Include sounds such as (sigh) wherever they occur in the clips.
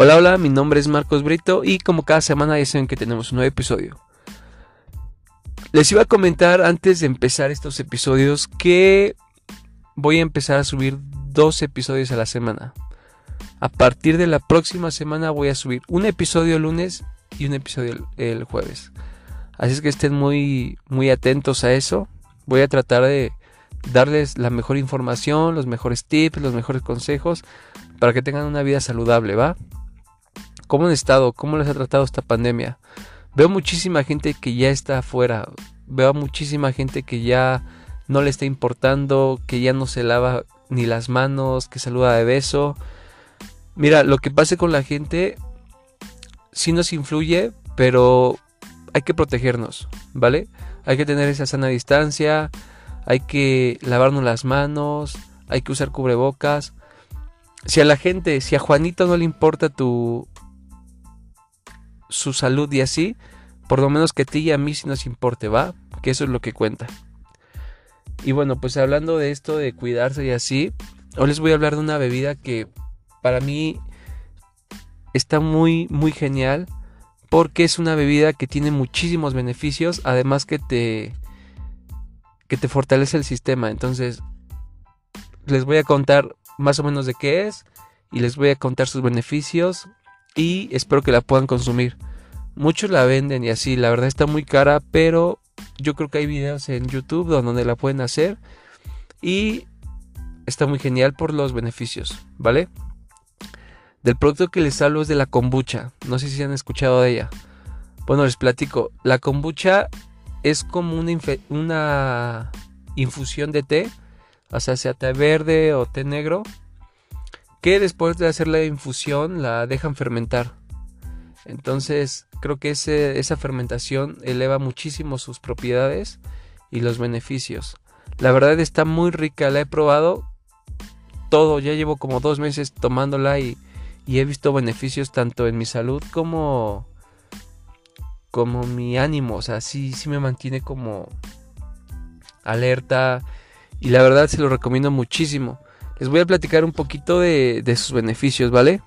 Hola, hola, mi nombre es Marcos Brito y como cada semana ya saben que tenemos un nuevo episodio. Les iba a comentar antes de empezar estos episodios que voy a empezar a subir dos episodios a la semana. A partir de la próxima semana voy a subir un episodio el lunes y un episodio el, jueves. Así es que estén muy, muy atentos a eso. Voy a tratar de darles la mejor información, los mejores tips, los mejores consejos para que tengan una vida saludable, ¿va? ¿Cómo han estado? ¿Cómo les ha tratado esta pandemia? Veo muchísima gente que ya está afuera. Veo muchísima gente que ya no le está importando, que ya no se lava ni las manos, que saluda de beso. Mira, lo que pase con la gente sí nos influye, pero hay que protegernos, ¿vale? Hay que tener esa sana distancia, hay que lavarnos las manos, hay que usar cubrebocas. Si a la gente, si a Juanito no le importa tu, su salud y así, por lo menos que a ti y a mí si nos importe, ¿va? Que eso es lo que cuenta. Y bueno, pues hablando de esto de cuidarse y así, hoy les voy a hablar de una bebida que para mí está muy, muy genial. Porque es una bebida que tiene muchísimos beneficios. Además que te. que te fortalece el sistema. Entonces. Les voy a contar más o menos de qué es. Y les voy a contar sus beneficios y espero que la puedan consumir. Muchos la venden y así, la verdad está muy cara, pero yo creo que hay videos en YouTube donde la pueden hacer y está muy genial por los beneficios, ¿vale? Del producto que les hablo es de la kombucha, no sé si han escuchado de ella. Bueno, les platico, la kombucha es como una, una infusión de té, o sea, sea té verde o té negro, que después de hacer la infusión la dejan fermentar. Entonces creo que esa fermentación eleva muchísimo sus propiedades y los beneficios. La verdad está muy rica, la he probado todo, ya llevo como dos meses tomándola y, y he visto beneficios tanto en mi salud como como mi ánimo, o sea, sí, sí me mantiene como alerta y la verdad se lo recomiendo muchísimo. Les voy a platicar un poquito de, sus beneficios, ¿vale?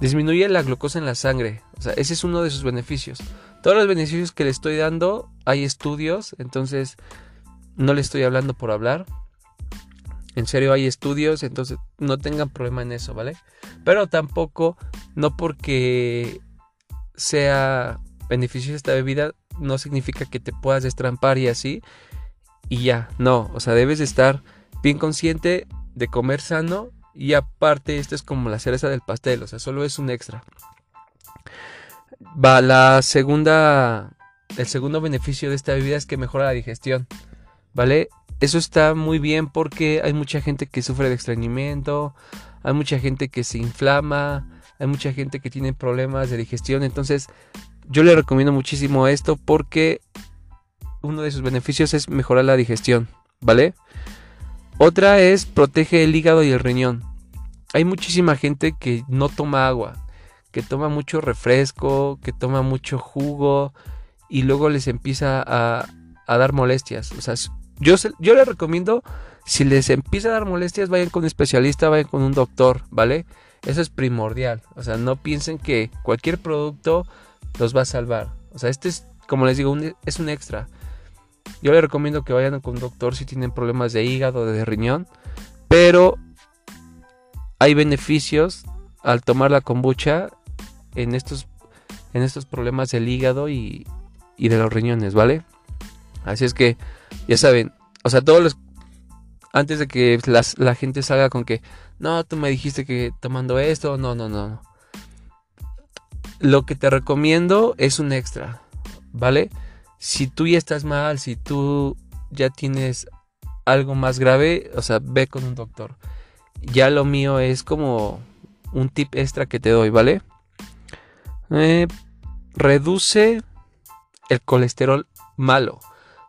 Disminuye la glucosa en la sangre. O sea, ese es uno de sus beneficios. Todos los beneficios que le estoy dando, hay estudios, entonces no le estoy hablando por hablar. En serio hay estudios, entonces no tengan problema en eso, ¿vale? Pero tampoco, no porque sea beneficiosa esta bebida, no significa que te puedas destrampar y así. Y ya, no, o sea, debes de estar bien consciente de comer sano y aparte esto es como la cereza del pastel, o sea, solo es un extra. Va, la segunda, el segundo beneficio de esta bebida es que mejora la digestión, ¿vale? Eso está muy bien porque hay mucha gente que sufre de estreñimiento, hay mucha gente que se inflama, hay mucha gente que tiene problemas de digestión, entonces yo le recomiendo muchísimo esto porque uno de sus beneficios es mejorar la digestión, ¿vale? Otra es protege el hígado y el riñón. Hay muchísima gente que no toma agua, que toma mucho refresco, que toma mucho jugo y luego les empieza a, dar molestias. O sea, yo, yo les recomiendo, si les empieza a dar molestias, vayan con un especialista, vayan con un doctor, ¿vale? Eso es primordial. O sea, no piensen que cualquier producto los va a salvar. O sea, este es, como les digo, es un extra. Yo les recomiendo que vayan con un doctor si tienen problemas de hígado, de riñón. Pero hay beneficios al tomar la kombucha en estos, en estos problemas del hígado y, y de los riñones, ¿vale? Así es que, ya saben, o sea, todos los... Antes de que la gente salga con que, no, tú me dijiste que tomando esto, no, no, no, no. Lo que te recomiendo es un extra, ¿vale? Si tú ya estás mal, si tú ya tienes algo más grave, o sea, ve con un doctor. Ya lo mío es como un tip extra que te doy, ¿vale? Eh, reduce el colesterol malo.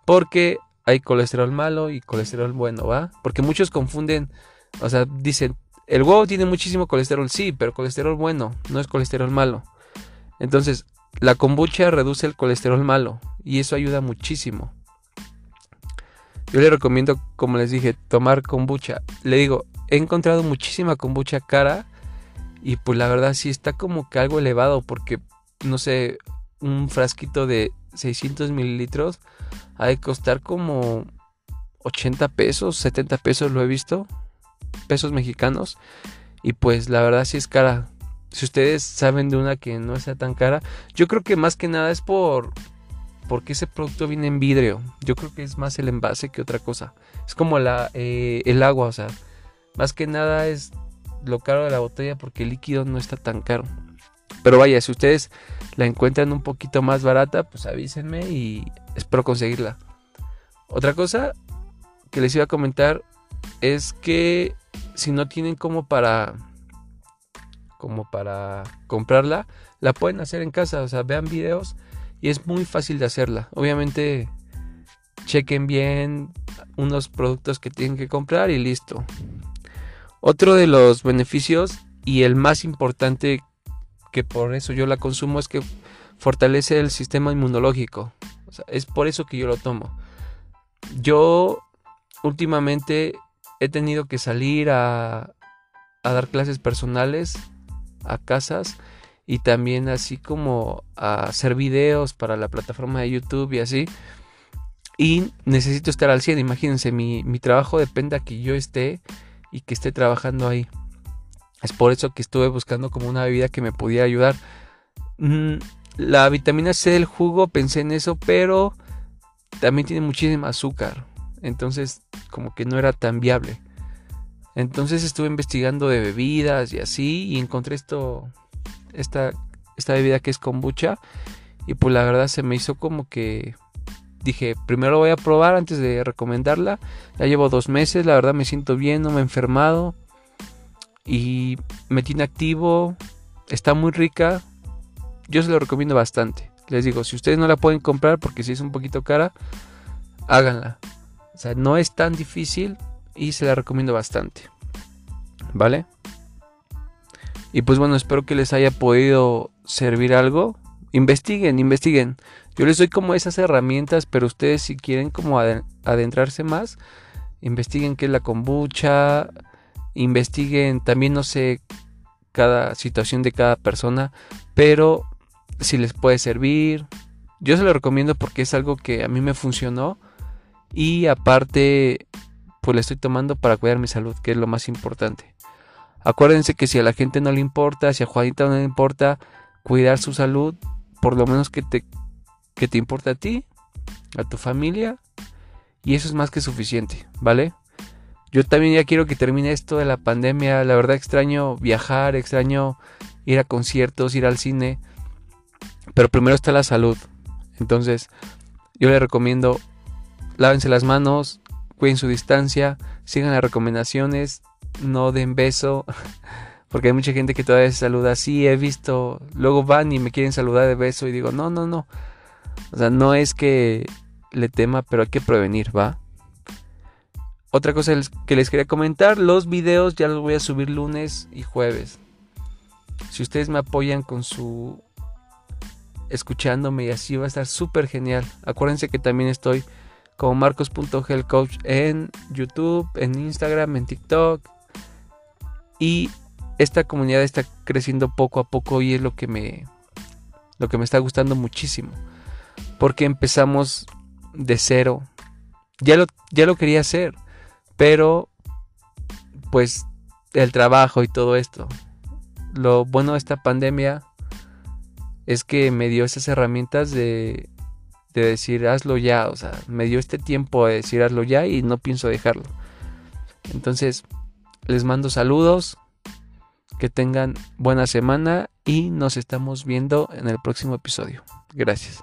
Porque hay colesterol malo y colesterol bueno, ¿va? Porque muchos confunden, o sea, dicen, el huevo tiene muchísimo colesterol, sí, pero colesterol bueno, no es colesterol malo. Entonces, la kombucha reduce el colesterol malo y eso ayuda muchísimo. Yo le recomiendo, como les dije, tomar kombucha. Le digo, he encontrado muchísima kombucha cara Y pues la verdad sí está como que algo elevado porque, no sé, un frasquito de 600 mililitros ha de costar como 80 pesos, 70 pesos lo he visto, pesos mexicanos. Y pues la verdad sí es cara. Si ustedes saben de una que no sea tan cara, yo creo que más que nada es por porque ese producto viene en vidrio. Yo creo que es más el envase que otra cosa. Es como la, eh, el agua, o sea, más que nada es lo caro de la botella porque el líquido no está tan caro. Pero vaya, si ustedes la encuentran un poquito más barata, pues avísenme y espero conseguirla. Otra cosa que les iba a comentar es que si no tienen como para como para comprarla, la pueden hacer en casa, o sea, vean videos y es muy fácil de hacerla. Obviamente chequen bien unos productos que tienen que comprar y listo. Otro de los beneficios y el más importante que por eso yo la consumo es que fortalece el sistema inmunológico. es por eso que yo lo tomo. Yo últimamente he tenido que salir a, a dar clases personales a casas y también así como a hacer videos para la plataforma de YouTube y así. Y necesito estar al 100, imagínense, mi, trabajo depende a que yo esté y que esté trabajando ahí. Es por eso que estuve buscando como una bebida que me pudiera ayudar. Mm, la vitamina C del jugo, pensé en eso, pero también tiene muchísimo azúcar. Entonces, como que no era tan viable. Entonces estuve investigando de bebidas y así y encontré esto, esta, esta bebida que es kombucha y pues la verdad se me hizo como que dije, primero voy a probar antes de recomendarla. Ya llevo dos meses, la verdad me siento bien, no me he enfermado y me tiene activo, está muy rica. Yo se lo recomiendo bastante. Les digo, si ustedes no la pueden comprar porque si es un poquito cara, háganla. O sea, no es tan difícil y se la recomiendo bastante. ¿Vale? Y pues bueno, espero que les haya podido servir algo. Investiguen, investiguen. Yo les doy como esas herramientas, pero ustedes si quieren como adentrarse más, investiguen qué es la kombucha, investiguen también no sé cada situación de cada persona, pero si les puede servir. Yo se lo recomiendo porque es algo que a mí me funcionó y aparte pues le estoy tomando para cuidar mi salud, que es lo más importante. Acuérdense que si a la gente no le importa, si a Juanita no le importa cuidar su salud, por lo menos que te, que te importa a ti, a tu familia, y eso es más que suficiente, ¿vale? Yo también ya quiero que termine esto de la pandemia, la verdad extraño viajar, extraño ir a conciertos, ir al cine, pero primero está la salud. Entonces, yo le recomiendo lávense las manos, cuiden su distancia, sigan las recomendaciones, no den beso, (laughs) porque hay mucha gente que todavía se saluda así, he visto, luego van y me quieren saludar de beso y digo, no, no, no, o sea, no es que le tema, pero hay que prevenir, ¿va? Otra cosa que les quería comentar, los videos ya los voy a subir lunes y jueves. Si ustedes me apoyan con su escuchándome y así va a estar súper genial. Acuérdense que también estoy como marcos.helcoach en YouTube, en Instagram, en TikTok. Y esta comunidad está creciendo poco a poco y es lo que me lo que me está gustando muchísimo. Porque empezamos de cero. Ya lo, ya lo quería hacer, pero pues el trabajo y todo esto. Lo bueno de esta pandemia es que me dio esas herramientas de de decir hazlo ya, o sea, me dio este tiempo de decir hazlo ya y no pienso dejarlo. Entonces, les mando saludos, que tengan buena semana y nos estamos viendo en el próximo episodio. Gracias.